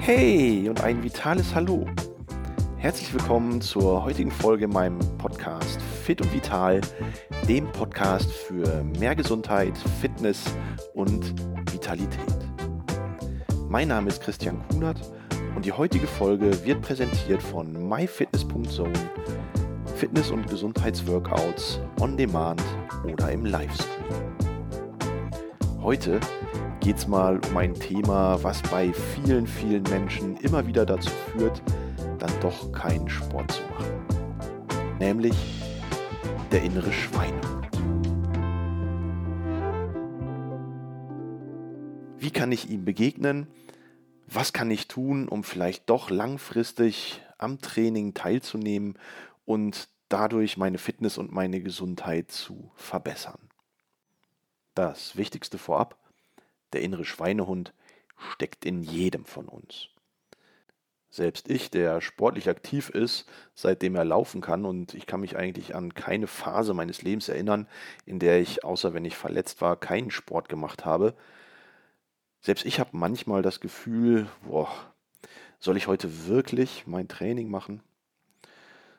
Hey und ein vitales Hallo. Herzlich willkommen zur heutigen Folge in meinem Podcast Fit und Vital, dem Podcast für mehr Gesundheit, Fitness und Vitalität. Mein Name ist Christian Kunert und die heutige Folge wird präsentiert von myfitness.zone, Fitness- und Gesundheitsworkouts on Demand oder im Livestream. Heute geht es mal um ein Thema, was bei vielen, vielen Menschen immer wieder dazu führt, dann doch keinen Sport zu machen. Nämlich der innere Schweinehund. Wie kann ich ihm begegnen? Was kann ich tun, um vielleicht doch langfristig am Training teilzunehmen und dadurch meine Fitness und meine Gesundheit zu verbessern? Das Wichtigste vorab, der innere Schweinehund steckt in jedem von uns. Selbst ich, der sportlich aktiv ist, seitdem er laufen kann, und ich kann mich eigentlich an keine Phase meines Lebens erinnern, in der ich, außer wenn ich verletzt war, keinen Sport gemacht habe. Selbst ich habe manchmal das Gefühl, boah, soll ich heute wirklich mein Training machen?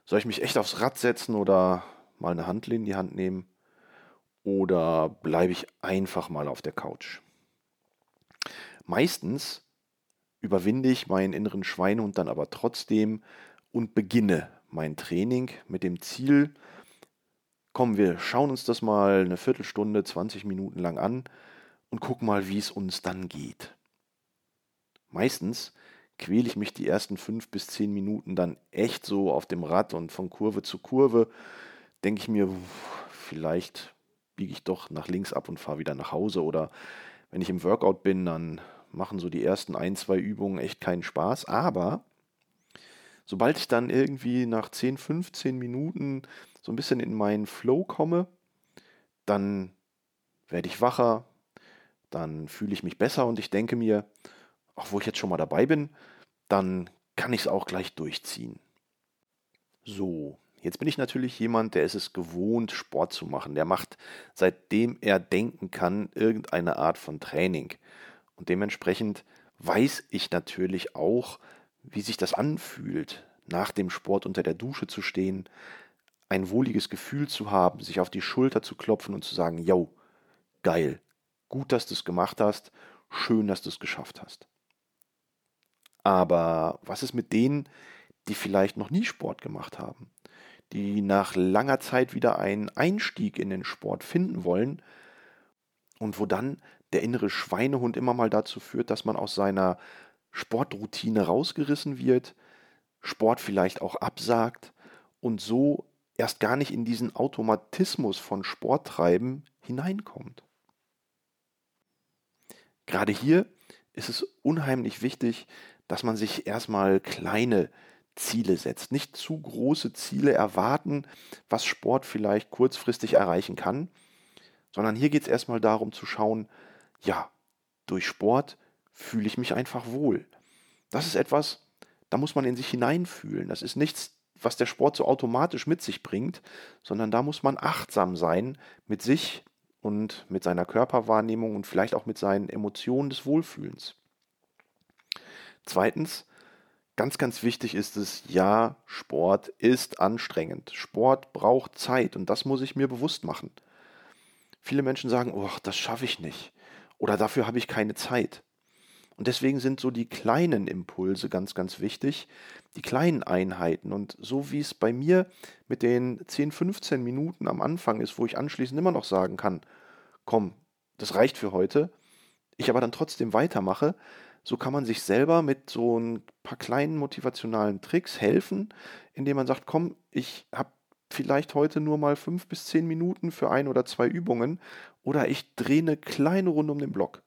Soll ich mich echt aufs Rad setzen oder mal eine Handel in die Hand nehmen? Oder bleibe ich einfach mal auf der Couch? Meistens überwinde ich meinen inneren Schweinehund dann aber trotzdem und beginne mein Training mit dem Ziel, komm, wir schauen uns das mal eine Viertelstunde, 20 Minuten lang an und gucken mal, wie es uns dann geht. Meistens quäle ich mich die ersten fünf bis zehn Minuten dann echt so auf dem Rad und von Kurve zu Kurve denke ich mir, vielleicht biege ich doch nach links ab und fahre wieder nach Hause oder wenn ich im Workout bin, dann machen so die ersten ein, zwei Übungen echt keinen Spaß. Aber sobald ich dann irgendwie nach 10, 15 Minuten so ein bisschen in meinen Flow komme, dann werde ich wacher, dann fühle ich mich besser und ich denke mir, auch wo ich jetzt schon mal dabei bin, dann kann ich es auch gleich durchziehen. So, jetzt bin ich natürlich jemand, der ist es gewohnt, Sport zu machen. Der macht, seitdem er denken kann, irgendeine Art von Training. Und dementsprechend weiß ich natürlich auch, wie sich das anfühlt, nach dem Sport unter der Dusche zu stehen, ein wohliges Gefühl zu haben, sich auf die Schulter zu klopfen und zu sagen, yo, geil, gut, dass du es gemacht hast, schön, dass du es geschafft hast. Aber was ist mit denen, die vielleicht noch nie Sport gemacht haben, die nach langer Zeit wieder einen Einstieg in den Sport finden wollen und wo dann der innere Schweinehund immer mal dazu führt, dass man aus seiner Sportroutine rausgerissen wird, Sport vielleicht auch absagt und so erst gar nicht in diesen Automatismus von Sporttreiben hineinkommt. Gerade hier ist es unheimlich wichtig, dass man sich erstmal kleine Ziele setzt. Nicht zu große Ziele erwarten, was Sport vielleicht kurzfristig erreichen kann, sondern hier geht es erstmal darum zu schauen, ja, durch Sport fühle ich mich einfach wohl. Das ist etwas, da muss man in sich hineinfühlen. Das ist nichts, was der Sport so automatisch mit sich bringt, sondern da muss man achtsam sein mit sich und mit seiner Körperwahrnehmung und vielleicht auch mit seinen Emotionen des Wohlfühlens. Zweitens, ganz, ganz wichtig ist es, ja, Sport ist anstrengend. Sport braucht Zeit und das muss ich mir bewusst machen. Viele Menschen sagen, oh, das schaffe ich nicht oder dafür habe ich keine Zeit. Und deswegen sind so die kleinen Impulse ganz, ganz wichtig, die kleinen Einheiten. Und so wie es bei mir mit den 10, 15 Minuten am Anfang ist, wo ich anschließend immer noch sagen kann, komm, das reicht für heute, ich aber dann trotzdem weitermache, so kann man sich selber mit so ein paar kleinen motivationalen Tricks helfen, indem man sagt, komm, ich habe vielleicht heute nur mal fünf bis zehn Minuten für ein oder zwei Übungen oder ich drehe eine kleine Runde um den Block.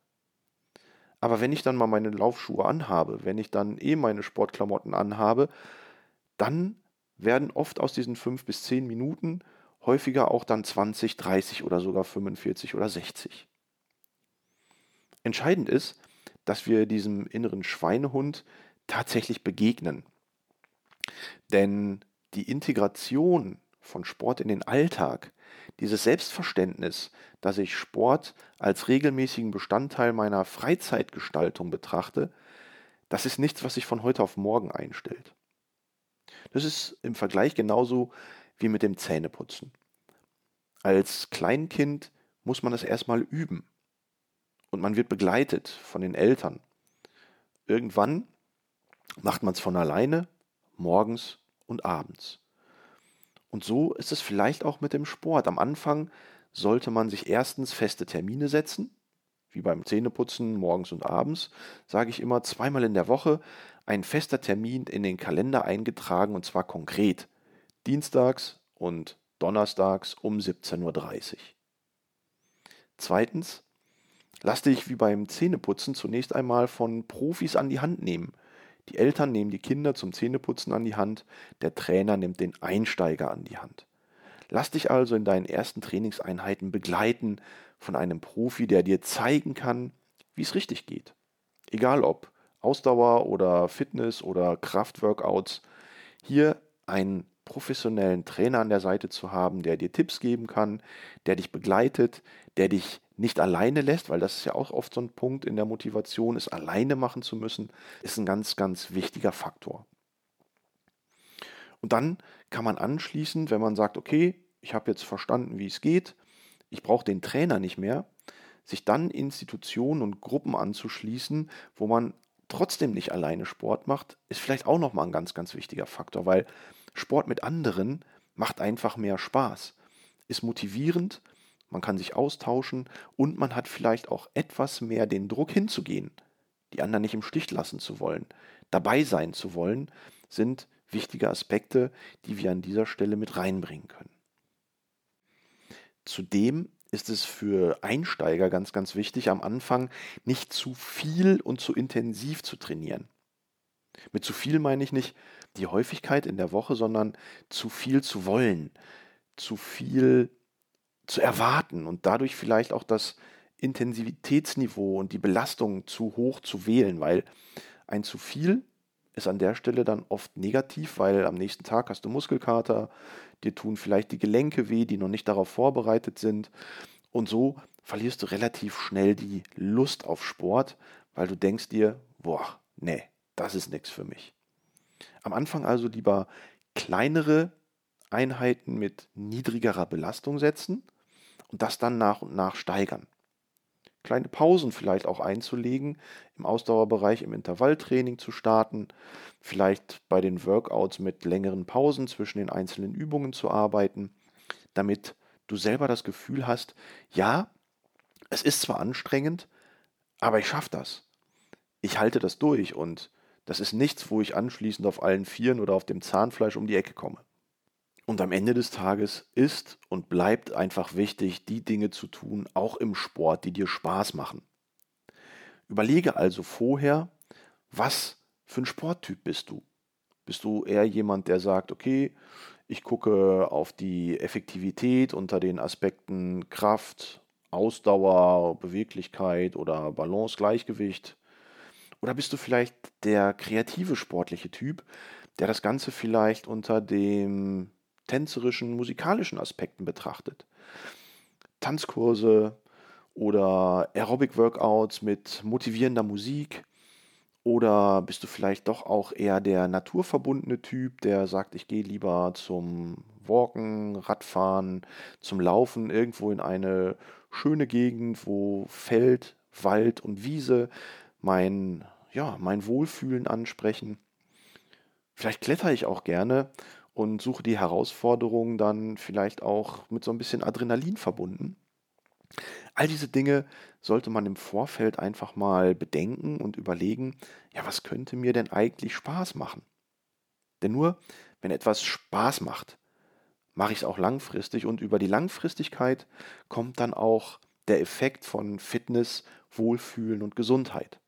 Aber wenn ich dann mal meine Laufschuhe anhabe, wenn ich dann eh meine Sportklamotten anhabe, dann werden oft aus diesen fünf bis zehn Minuten häufiger auch dann 20, 30 oder sogar 45 oder 60. Entscheidend ist, dass wir diesem inneren Schweinehund tatsächlich begegnen. Denn die Integration von Sport in den Alltag, dieses Selbstverständnis, dass ich Sport als regelmäßigen Bestandteil meiner Freizeitgestaltung betrachte, das ist nichts, was sich von heute auf morgen einstellt. Das ist im Vergleich genauso wie mit dem Zähneputzen. Als Kleinkind muss man das erstmal üben. Und man wird begleitet von den Eltern. Irgendwann macht man es von alleine, morgens und abends. Und so ist es vielleicht auch mit dem Sport. Am Anfang sollte man sich erstens feste Termine setzen, wie beim Zähneputzen morgens und abends, sage ich immer zweimal in der Woche ein fester Termin in den Kalender eingetragen und zwar konkret. Dienstags und donnerstags um 17.30 Uhr. Zweitens, lass dich wie beim Zähneputzen zunächst einmal von Profis an die Hand nehmen. Die Eltern nehmen die Kinder zum Zähneputzen an die Hand, der Trainer nimmt den Einsteiger an die Hand. Lass dich also in deinen ersten Trainingseinheiten begleiten von einem Profi, der dir zeigen kann, wie es richtig geht. Egal ob Ausdauer oder Fitness oder Kraftworkouts, hier einen professionellen Trainer an der Seite zu haben, der dir Tipps geben kann, der dich begleitet, der dich nicht alleine lässt, weil das ist ja auch oft so ein Punkt in der Motivation, es alleine machen zu müssen, ist ein ganz, ganz wichtiger Faktor. Und dann kann man anschließend, wenn man sagt, okay, ich habe jetzt verstanden, wie es geht, ich brauche den Trainer nicht mehr, sich dann Institutionen und Gruppen anzuschließen, wo man trotzdem nicht alleine Sport macht, ist vielleicht auch nochmal ein ganz, ganz wichtiger Faktor, weil Sport mit anderen macht einfach mehr Spaß, ist motivierend man kann sich austauschen und man hat vielleicht auch etwas mehr den Druck hinzugehen, die anderen nicht im Stich lassen zu wollen, dabei sein zu wollen, sind wichtige Aspekte, die wir an dieser Stelle mit reinbringen können. Zudem ist es für Einsteiger ganz, ganz wichtig, am Anfang nicht zu viel und zu intensiv zu trainieren. Mit zu viel meine ich nicht die Häufigkeit in der Woche, sondern zu viel zu wollen, zu viel zu erwarten und dadurch vielleicht auch das Intensivitätsniveau und die Belastung zu hoch zu wählen, weil ein zu viel ist an der Stelle dann oft negativ, weil am nächsten Tag hast du Muskelkater, dir tun vielleicht die Gelenke weh, die noch nicht darauf vorbereitet sind und so verlierst du relativ schnell die Lust auf Sport, weil du denkst dir, boah, nee, das ist nichts für mich. Am Anfang also lieber kleinere Einheiten mit niedrigerer Belastung setzen und das dann nach und nach steigern. Kleine Pausen vielleicht auch einzulegen, im Ausdauerbereich im Intervalltraining zu starten, vielleicht bei den Workouts mit längeren Pausen zwischen den einzelnen Übungen zu arbeiten, damit du selber das Gefühl hast, ja, es ist zwar anstrengend, aber ich schaffe das. Ich halte das durch und das ist nichts, wo ich anschließend auf allen Vieren oder auf dem Zahnfleisch um die Ecke komme. Und am Ende des Tages ist und bleibt einfach wichtig, die Dinge zu tun, auch im Sport, die dir Spaß machen. Überlege also vorher, was für ein Sporttyp bist du? Bist du eher jemand, der sagt, okay, ich gucke auf die Effektivität unter den Aspekten Kraft, Ausdauer, Beweglichkeit oder Balance, Gleichgewicht? Oder bist du vielleicht der kreative sportliche Typ, der das Ganze vielleicht unter dem tänzerischen, musikalischen Aspekten betrachtet. Tanzkurse oder Aerobic-Workouts mit motivierender Musik oder bist du vielleicht doch auch eher der naturverbundene Typ, der sagt, ich gehe lieber zum Walken, Radfahren, zum Laufen irgendwo in eine schöne Gegend, wo Feld, Wald und Wiese mein, ja, mein Wohlfühlen ansprechen. Vielleicht klettere ich auch gerne und suche die Herausforderungen dann vielleicht auch mit so ein bisschen Adrenalin verbunden. All diese Dinge sollte man im Vorfeld einfach mal bedenken und überlegen, ja, was könnte mir denn eigentlich Spaß machen? Denn nur wenn etwas Spaß macht, mache ich es auch langfristig und über die Langfristigkeit kommt dann auch der Effekt von Fitness, Wohlfühlen und Gesundheit.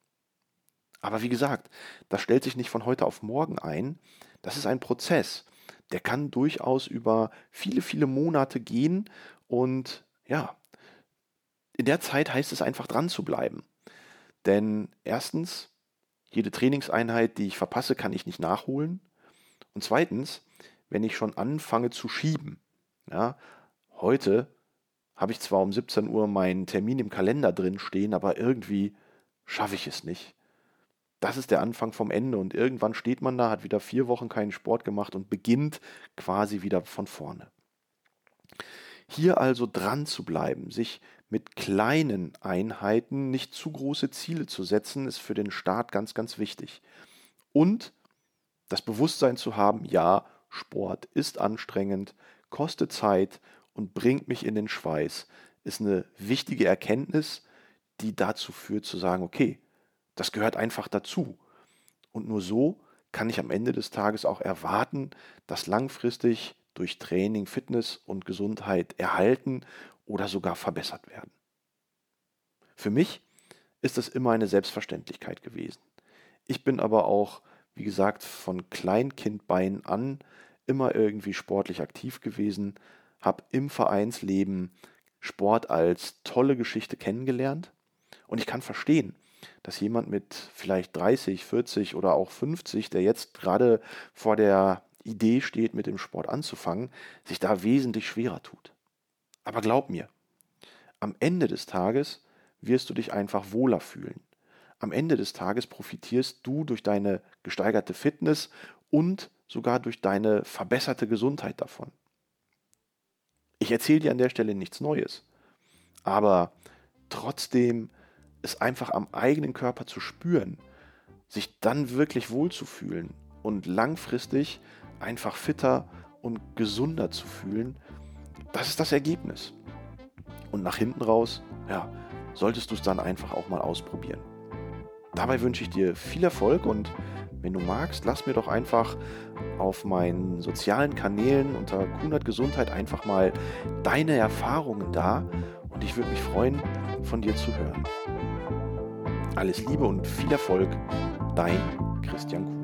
Aber wie gesagt, das stellt sich nicht von heute auf morgen ein. Das ist ein Prozess der kann durchaus über viele, viele Monate gehen und ja, in der Zeit heißt es einfach dran zu bleiben. Denn erstens, jede Trainingseinheit, die ich verpasse, kann ich nicht nachholen. Und zweitens, wenn ich schon anfange zu schieben, ja, Heute habe ich zwar um 17 Uhr meinen Termin im Kalender drin stehen, aber irgendwie schaffe ich es nicht. Das ist der Anfang vom Ende und irgendwann steht man da, hat wieder vier Wochen keinen Sport gemacht und beginnt quasi wieder von vorne. Hier also dran zu bleiben, sich mit kleinen Einheiten nicht zu große Ziele zu setzen, ist für den Start ganz, ganz wichtig. Und das Bewusstsein zu haben, ja, Sport ist anstrengend, kostet Zeit und bringt mich in den Schweiß, ist eine wichtige Erkenntnis, die dazu führt zu sagen, okay, das gehört einfach dazu. Und nur so kann ich am Ende des Tages auch erwarten, dass langfristig durch Training Fitness und Gesundheit erhalten oder sogar verbessert werden. Für mich ist das immer eine Selbstverständlichkeit gewesen. Ich bin aber auch, wie gesagt, von Kleinkindbeinen an immer irgendwie sportlich aktiv gewesen, habe im Vereinsleben Sport als tolle Geschichte kennengelernt und ich kann verstehen, dass jemand mit vielleicht 30, 40 oder auch 50, der jetzt gerade vor der Idee steht, mit dem Sport anzufangen, sich da wesentlich schwerer tut. Aber glaub mir, am Ende des Tages wirst du dich einfach wohler fühlen. Am Ende des Tages profitierst du durch deine gesteigerte Fitness und sogar durch deine verbesserte Gesundheit davon. Ich erzähle dir an der Stelle nichts Neues, aber trotzdem es einfach am eigenen Körper zu spüren, sich dann wirklich wohlzufühlen und langfristig einfach fitter und gesunder zu fühlen, das ist das Ergebnis. Und nach hinten raus, ja, solltest du es dann einfach auch mal ausprobieren. Dabei wünsche ich dir viel Erfolg und wenn du magst, lass mir doch einfach auf meinen sozialen Kanälen unter Kunert Gesundheit einfach mal deine Erfahrungen da und ich würde mich freuen, von dir zu hören. Alles Liebe und viel Erfolg, dein Christian Kuhn.